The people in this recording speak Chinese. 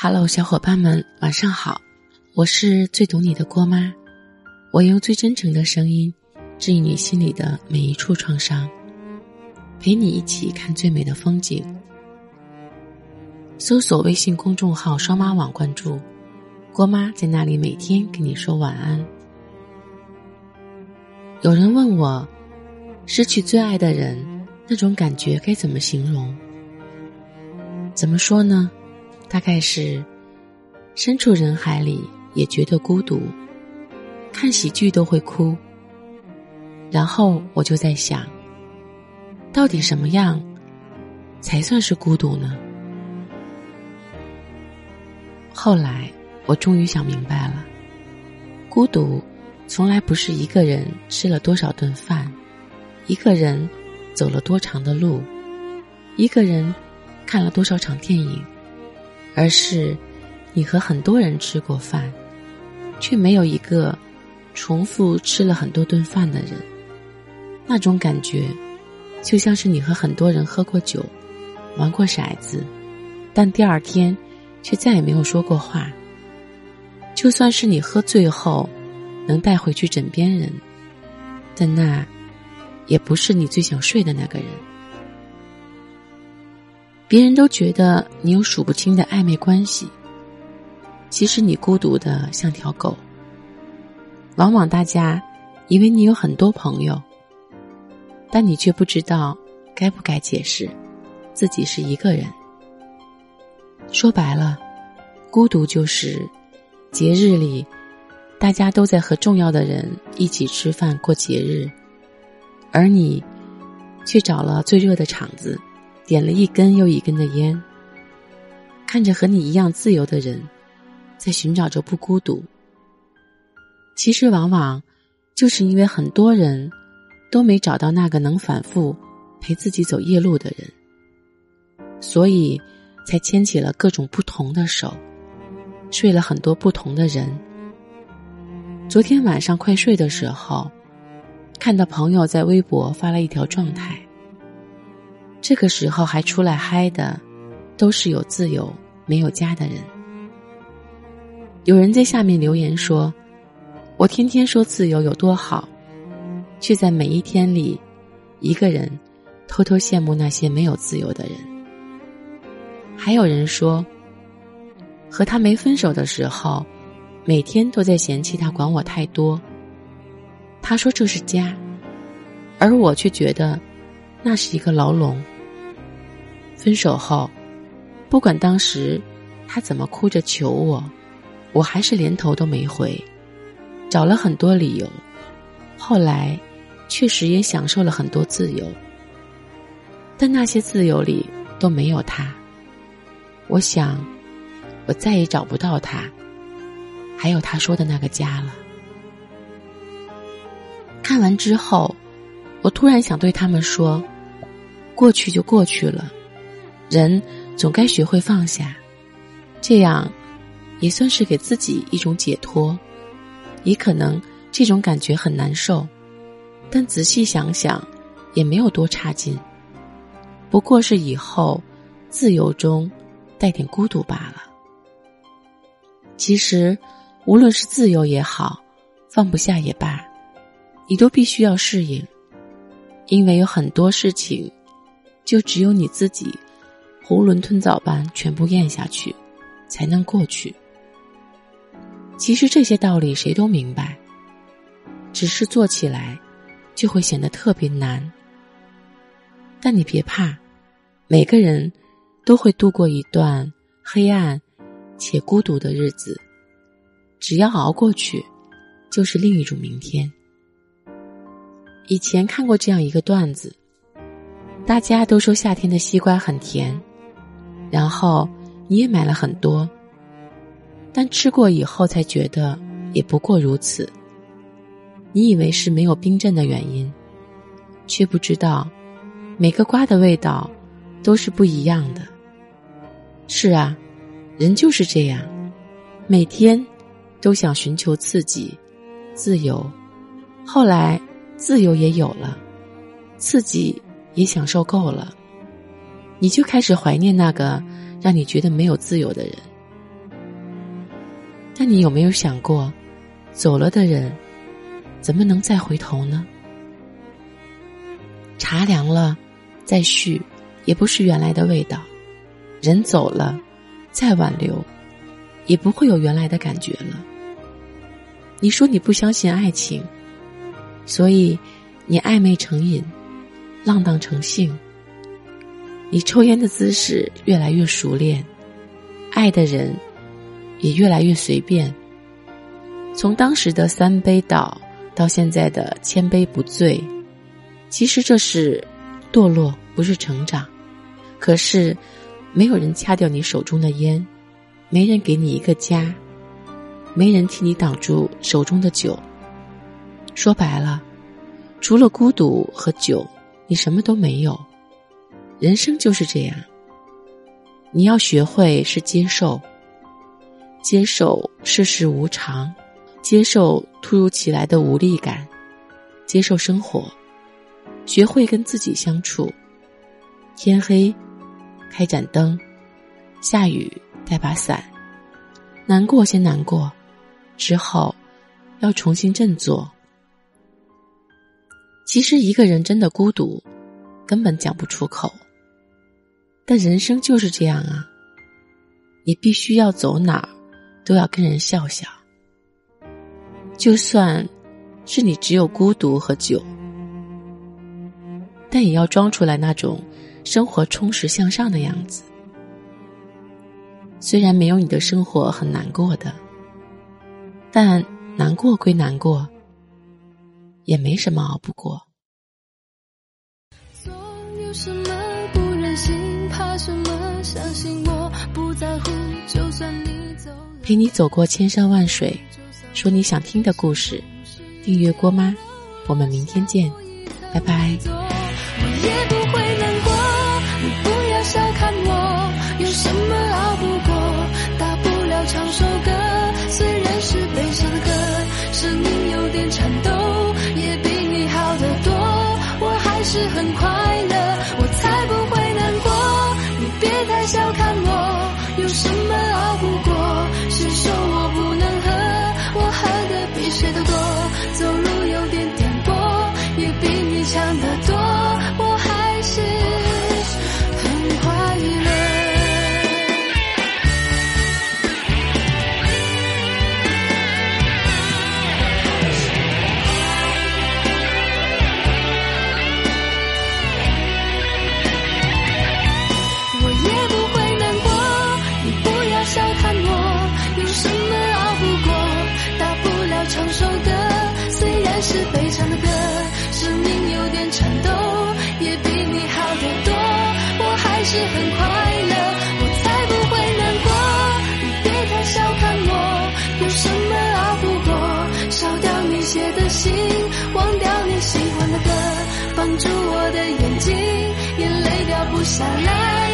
Hello，小伙伴们，晚上好！我是最懂你的郭妈，我用最真诚的声音治愈你心里的每一处创伤，陪你一起看最美的风景。搜索微信公众号“双妈网”，关注郭妈，在那里每天跟你说晚安。有人问我，失去最爱的人那种感觉该怎么形容？怎么说呢？大概是身处人海里也觉得孤独，看喜剧都会哭。然后我就在想，到底什么样才算是孤独呢？后来我终于想明白了，孤独从来不是一个人吃了多少顿饭，一个人走了多长的路，一个人。看了多少场电影，而是你和很多人吃过饭，却没有一个重复吃了很多顿饭的人。那种感觉，就像是你和很多人喝过酒，玩过骰子，但第二天却再也没有说过话。就算是你喝醉后能带回去枕边人，但那也不是你最想睡的那个人。别人都觉得你有数不清的暧昧关系，其实你孤独的像条狗。往往大家以为你有很多朋友，但你却不知道该不该解释自己是一个人。说白了，孤独就是节日里大家都在和重要的人一起吃饭过节日，而你却找了最热的场子。点了一根又一根的烟，看着和你一样自由的人，在寻找着不孤独。其实，往往就是因为很多人都没找到那个能反复陪自己走夜路的人，所以才牵起了各种不同的手，睡了很多不同的人。昨天晚上快睡的时候，看到朋友在微博发了一条状态。这个时候还出来嗨的，都是有自由没有家的人。有人在下面留言说：“我天天说自由有多好，却在每一天里，一个人偷偷羡慕那些没有自由的人。”还有人说：“和他没分手的时候，每天都在嫌弃他管我太多。”他说这是家，而我却觉得。那是一个牢笼。分手后，不管当时他怎么哭着求我，我还是连头都没回，找了很多理由。后来，确实也享受了很多自由，但那些自由里都没有他。我想，我再也找不到他，还有他说的那个家了。看完之后。我突然想对他们说：“过去就过去了，人总该学会放下，这样也算是给自己一种解脱。也可能这种感觉很难受，但仔细想想，也没有多差劲。不过是以后自由中带点孤独罢了。其实，无论是自由也好，放不下也罢，你都必须要适应。”因为有很多事情，就只有你自己囫囵吞枣般全部咽下去，才能过去。其实这些道理谁都明白，只是做起来就会显得特别难。但你别怕，每个人都会度过一段黑暗且孤独的日子，只要熬过去，就是另一种明天。以前看过这样一个段子，大家都说夏天的西瓜很甜，然后你也买了很多，但吃过以后才觉得也不过如此。你以为是没有冰镇的原因，却不知道每个瓜的味道都是不一样的。是啊，人就是这样，每天都想寻求刺激、自由，后来。自由也有了，刺激也享受够了，你就开始怀念那个让你觉得没有自由的人，但你有没有想过，走了的人，怎么能再回头呢？茶凉了，再续，也不是原来的味道；人走了，再挽留，也不会有原来的感觉了。你说你不相信爱情，所以你暧昧成瘾，浪荡成性。你抽烟的姿势越来越熟练，爱的人。也越来越随便。从当时的三杯倒，到现在的千杯不醉，其实这是堕落，不是成长。可是，没有人掐掉你手中的烟，没人给你一个家，没人替你挡住手中的酒。说白了，除了孤独和酒，你什么都没有。人生就是这样，你要学会是接受。接受世事无常，接受突如其来的无力感，接受生活，学会跟自己相处。天黑，开盏灯；下雨，带把伞。难过先难过，之后要重新振作。其实一个人真的孤独，根本讲不出口。但人生就是这样啊，你必须要走哪儿。都要跟人笑笑，就算是你只有孤独和酒，但也要装出来那种生活充实向上的样子。虽然没有你的生活很难过的，但难过归难过，也没什么熬不过。有什么不忍心，怕什么，相信我不在乎，就算你走。陪你走过千山万水，说你想听的故事。订阅郭妈，我们明天见，拜拜。我也不会下来。